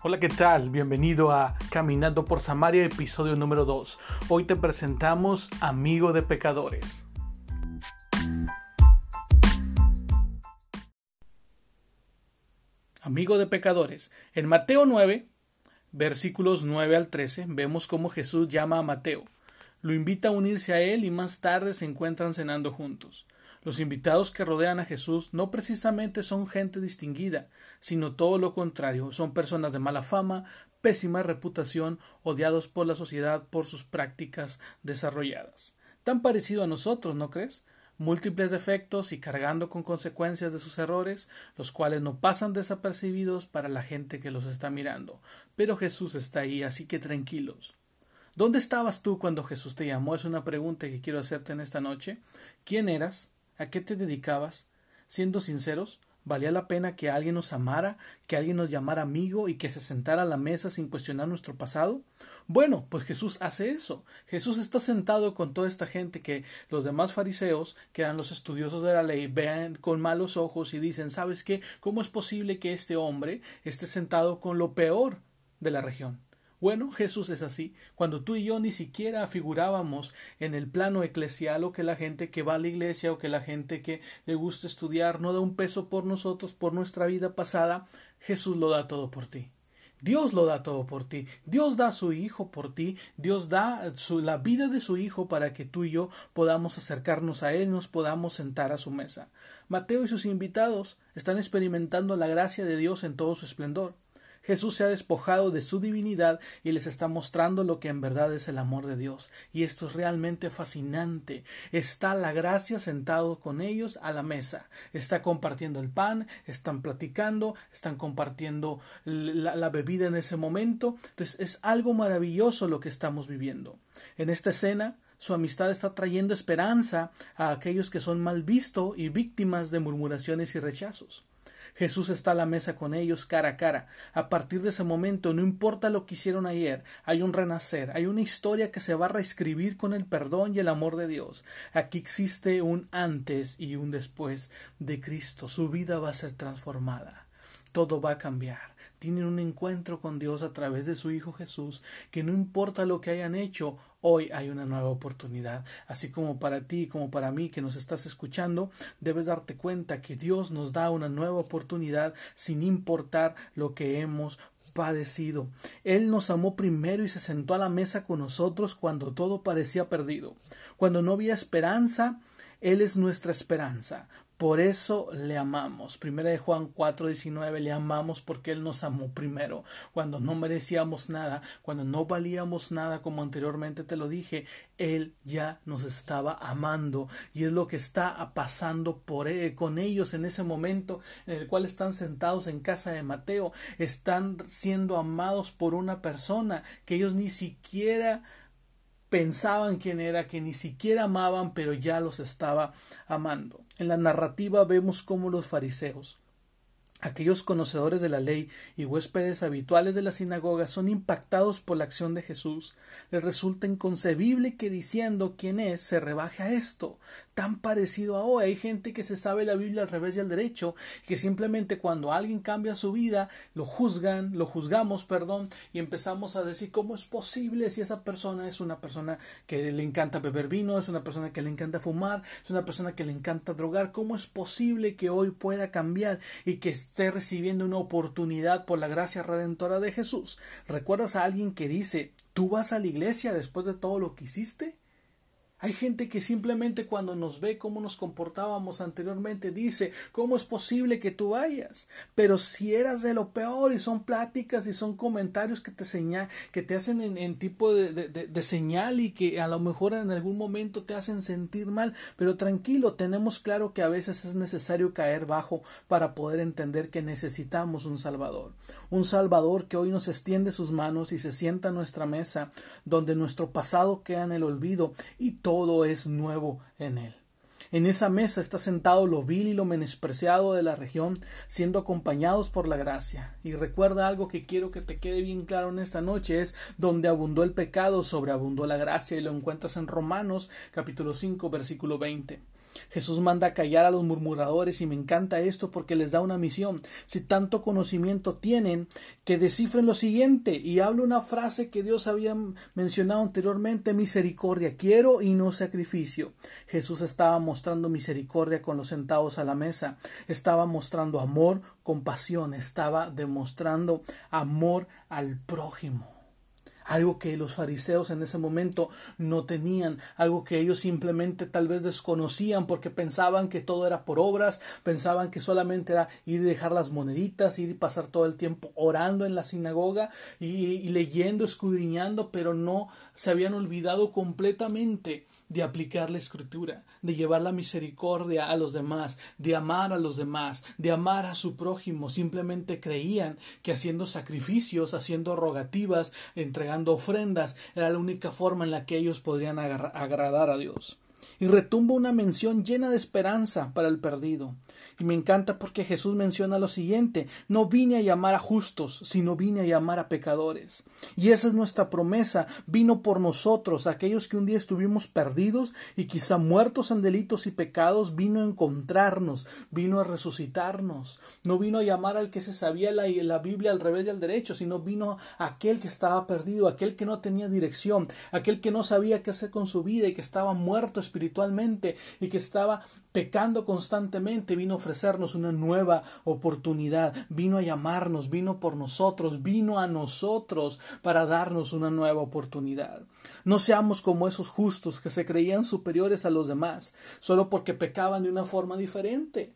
Hola, ¿qué tal? Bienvenido a Caminando por Samaria, episodio número 2. Hoy te presentamos Amigo de Pecadores. Amigo de Pecadores. En Mateo 9, versículos 9 al 13, vemos cómo Jesús llama a Mateo. Lo invita a unirse a él y más tarde se encuentran cenando juntos. Los invitados que rodean a Jesús no precisamente son gente distinguida, sino todo lo contrario, son personas de mala fama, pésima reputación, odiados por la sociedad por sus prácticas desarrolladas. Tan parecido a nosotros, ¿no crees? múltiples defectos y cargando con consecuencias de sus errores, los cuales no pasan desapercibidos para la gente que los está mirando. Pero Jesús está ahí, así que tranquilos. ¿Dónde estabas tú cuando Jesús te llamó? Es una pregunta que quiero hacerte en esta noche. ¿Quién eras? ¿A qué te dedicabas? Siendo sinceros, ¿valía la pena que alguien nos amara, que alguien nos llamara amigo y que se sentara a la mesa sin cuestionar nuestro pasado? Bueno, pues Jesús hace eso. Jesús está sentado con toda esta gente que los demás fariseos, que eran los estudiosos de la ley, vean con malos ojos y dicen, ¿sabes qué? ¿Cómo es posible que este hombre esté sentado con lo peor de la región? Bueno, Jesús es así. Cuando tú y yo ni siquiera figurábamos en el plano eclesial o que la gente que va a la iglesia o que la gente que le gusta estudiar no da un peso por nosotros, por nuestra vida pasada, Jesús lo da todo por ti. Dios lo da todo por ti. Dios da a su Hijo por ti. Dios da la vida de su Hijo para que tú y yo podamos acercarnos a Él, nos podamos sentar a su mesa. Mateo y sus invitados están experimentando la gracia de Dios en todo su esplendor. Jesús se ha despojado de su divinidad y les está mostrando lo que en verdad es el amor de Dios. Y esto es realmente fascinante. Está la gracia sentado con ellos a la mesa. Está compartiendo el pan, están platicando, están compartiendo la, bebida en ese momento. Entonces es algo maravilloso lo que estamos viviendo. En esta escena su amistad está trayendo esperanza a aquellos que son mal vistos y víctimas de murmuraciones y rechazos. Jesús está a la mesa con ellos cara a cara. A partir de ese momento, no importa lo que hicieron ayer, hay un renacer, hay una historia que se va a reescribir con el perdón y el amor de Dios. Aquí existe un antes y un después de Cristo. Su vida va a ser transformada. Todo va a cambiar tienen un encuentro con Dios a través de su Hijo Jesús, que no importa lo que hayan hecho, hoy hay una nueva oportunidad. Así como para ti, como para mí que nos estás escuchando, debes darte cuenta que Dios nos da una nueva oportunidad sin importar lo que hemos padecido. Él nos amó primero y se sentó a la mesa con nosotros cuando todo parecía perdido. Cuando no había esperanza, Él es nuestra esperanza. Por eso le amamos. Primera de Juan 4:19 le amamos porque Él nos amó primero, cuando no merecíamos nada, cuando no valíamos nada, como anteriormente te lo dije, Él ya nos estaba amando y es lo que está pasando por él, con ellos en ese momento en el cual están sentados en casa de Mateo, están siendo amados por una persona que ellos ni siquiera pensaban quién era, que ni siquiera amaban, pero ya los estaba amando. En la narrativa vemos cómo los fariseos Aquellos conocedores de la ley y huéspedes habituales de la sinagoga son impactados por la acción de Jesús. Les resulta inconcebible que diciendo quién es se rebaje a esto, tan parecido a hoy. Hay gente que se sabe la Biblia al revés y al derecho, que simplemente cuando alguien cambia su vida, lo juzgan, lo juzgamos, perdón, y empezamos a decir cómo es posible si esa persona es una persona que le encanta beber vino, es una persona que le encanta fumar, es una persona que le encanta drogar, cómo es posible que hoy pueda cambiar y que esté recibiendo una oportunidad por la gracia redentora de Jesús. ¿Recuerdas a alguien que dice, ¿tú vas a la iglesia después de todo lo que hiciste? Hay gente que simplemente cuando nos ve cómo nos comportábamos anteriormente dice, ¿cómo es posible que tú vayas? Pero si eras de lo peor y son pláticas y son comentarios que te señal, que te hacen en, tipo de, de, señal y que a lo mejor en algún momento te hacen sentir mal, pero tranquilo, tenemos claro que a veces es necesario caer bajo para poder entender que necesitamos un Salvador. Un Salvador que hoy nos extiende sus manos y se sienta a nuestra mesa, donde nuestro pasado queda en el olvido y todo es nuevo en él. En esa mesa está sentado lo vil y lo menospreciado de la región, siendo acompañados por la gracia. Y recuerda algo que quiero que te quede bien claro en esta noche, es donde abundó el pecado, sobreabundó la gracia, y lo encuentras en Romanos capítulo 5 versículo 20. Jesús manda a callar a los murmuradores y me encanta esto porque les da una misión. Si tanto conocimiento tienen, que descifren lo siguiente y hablo una frase que Dios había mencionado anteriormente, misericordia quiero y no sacrificio. Jesús estaba mostrando misericordia con los sentados a la mesa, estaba mostrando amor, compasión, estaba demostrando amor al prójimo algo que los fariseos en ese momento no tenían, algo que ellos simplemente tal vez desconocían porque pensaban que todo era por obras, pensaban que solamente era ir y dejar las moneditas, ir y pasar todo el tiempo orando en la sinagoga y, y leyendo, escudriñando, pero no se habían olvidado completamente de aplicar la escritura, de llevar la misericordia a los demás, de amar a los demás, de amar a su prójimo. Simplemente creían que haciendo sacrificios, haciendo rogativas, entregando ofrendas, era la única forma en la que ellos podrían agradar a Dios. Y retumba una mención llena de esperanza para el perdido. Y me encanta porque Jesús menciona lo siguiente, no vine a llamar a justos, sino vine a llamar a pecadores. Y esa es nuestra promesa, vino por nosotros, aquellos que un día estuvimos perdidos y quizá muertos en delitos y pecados, vino a encontrarnos, vino a resucitarnos. No vino a llamar al que se sabía la, la Biblia al revés y al derecho, sino vino a aquel que estaba perdido, aquel que no tenía dirección, aquel que no sabía qué hacer con su vida y que estaba muerto espiritualmente y que estaba pecando constantemente, vino a ofrecernos una nueva oportunidad, vino a llamarnos, vino por nosotros, vino a nosotros para darnos una nueva oportunidad. No seamos como esos justos que se creían superiores a los demás, solo porque pecaban de una forma diferente.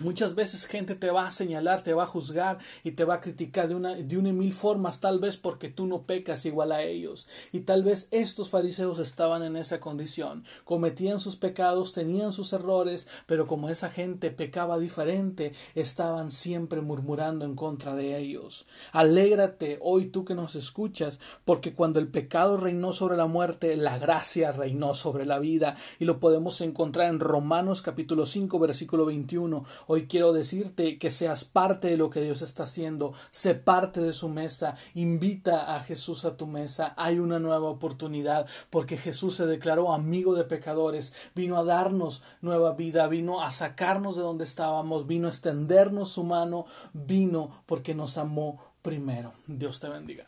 Muchas veces gente te va a señalar, te va a juzgar y te va a criticar de una, de una y mil formas, tal vez porque tú no pecas igual a ellos. Y tal vez estos fariseos estaban en esa condición. Cometían sus pecados, tenían sus errores, pero como esa gente pecaba diferente, estaban siempre murmurando en contra de ellos. Alégrate hoy tú que nos escuchas, porque cuando el pecado reinó sobre la muerte, la gracia reinó sobre la vida. Y lo podemos encontrar en Romanos capítulo 5, versículo 21 Hoy quiero decirte que seas parte de lo que Dios está haciendo, sé parte de su mesa, invita a Jesús a tu mesa, hay una nueva oportunidad porque Jesús se declaró amigo de pecadores, vino a darnos nueva vida, vino a sacarnos de donde estábamos, vino a extendernos su mano, vino porque nos amó primero. Dios te bendiga.